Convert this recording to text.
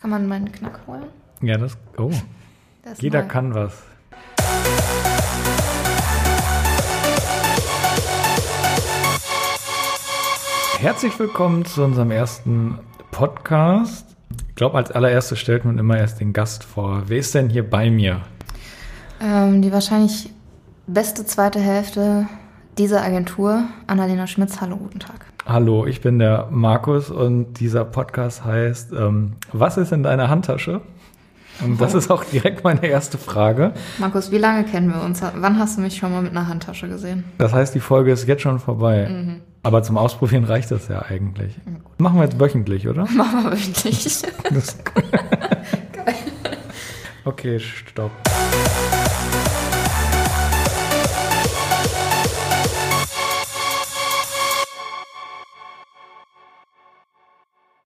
Kann man meinen Knack holen? Ja, das. Oh. Das Jeder neu. kann was. Herzlich willkommen zu unserem ersten Podcast. Ich glaube, als allererstes stellt man immer erst den Gast vor. Wer ist denn hier bei mir? Ähm, die wahrscheinlich beste zweite Hälfte dieser Agentur, Annalena Schmitz. Hallo, guten Tag. Hallo, ich bin der Markus und dieser Podcast heißt ähm, Was ist in deiner Handtasche? Und das ist auch direkt meine erste Frage. Markus, wie lange kennen wir uns? Wann hast du mich schon mal mit einer Handtasche gesehen? Das heißt, die Folge ist jetzt schon vorbei. Aber zum Ausprobieren reicht das ja eigentlich. Machen wir jetzt wöchentlich, oder? Machen wir wirklich. Das okay, stopp.